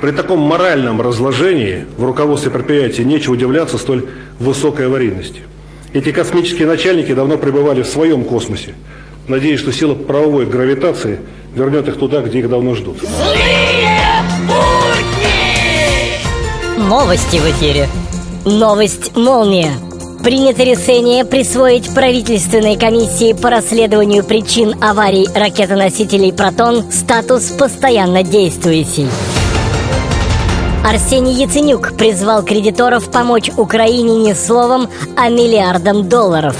При таком моральном разложении в руководстве предприятия нечего удивляться столь высокой аварийности. Эти космические начальники давно пребывали в своем космосе. Надеюсь, что сила правовой гравитации вернет их туда, где их давно ждут. Злые будни! Новости в эфире. Новость «Молния». Принято решение присвоить правительственной комиссии по расследованию причин аварий ракетоносителей «Протон» статус постоянно действующий. Арсений Яценюк призвал кредиторов помочь Украине не словом, а миллиардом долларов.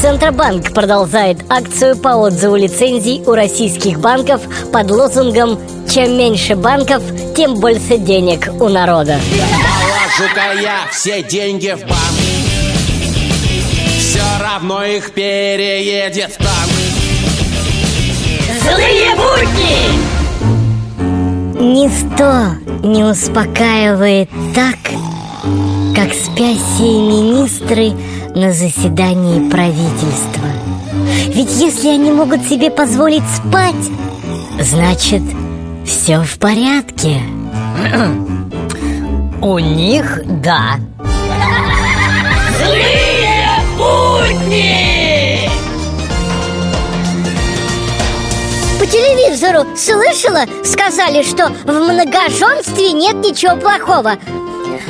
Центробанк продолжает акцию по отзыву лицензий у российских банков под лозунгом «Чем меньше банков, тем больше денег у народа». Положу-ка я все деньги в банк Все равно их переедет танк Злые будни! Ничто не успокаивает так, как спящие министры на заседании правительства. Ведь если они могут себе позволить спать, значит, все в порядке. У них да. Злые телевизору слышала, сказали, что в многоженстве нет ничего плохого.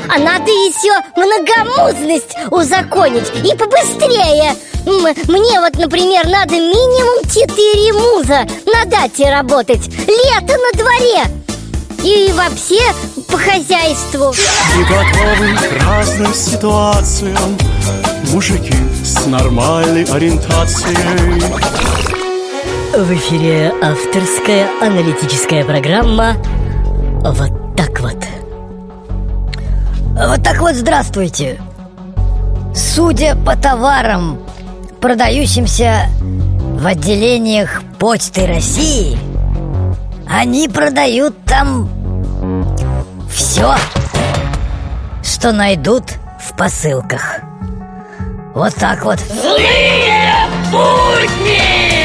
А надо еще многомузность узаконить и побыстрее. Мне вот, например, надо минимум четыре муза на дате работать. Лето на дворе. И вообще по хозяйству. Не готовы к разным ситуациям Мужики с нормальной ориентацией в эфире авторская аналитическая программа «Вот так вот». Вот так вот здравствуйте. Судя по товарам, продающимся в отделениях Почты России, они продают там все, что найдут в посылках. Вот так вот. Злые будни!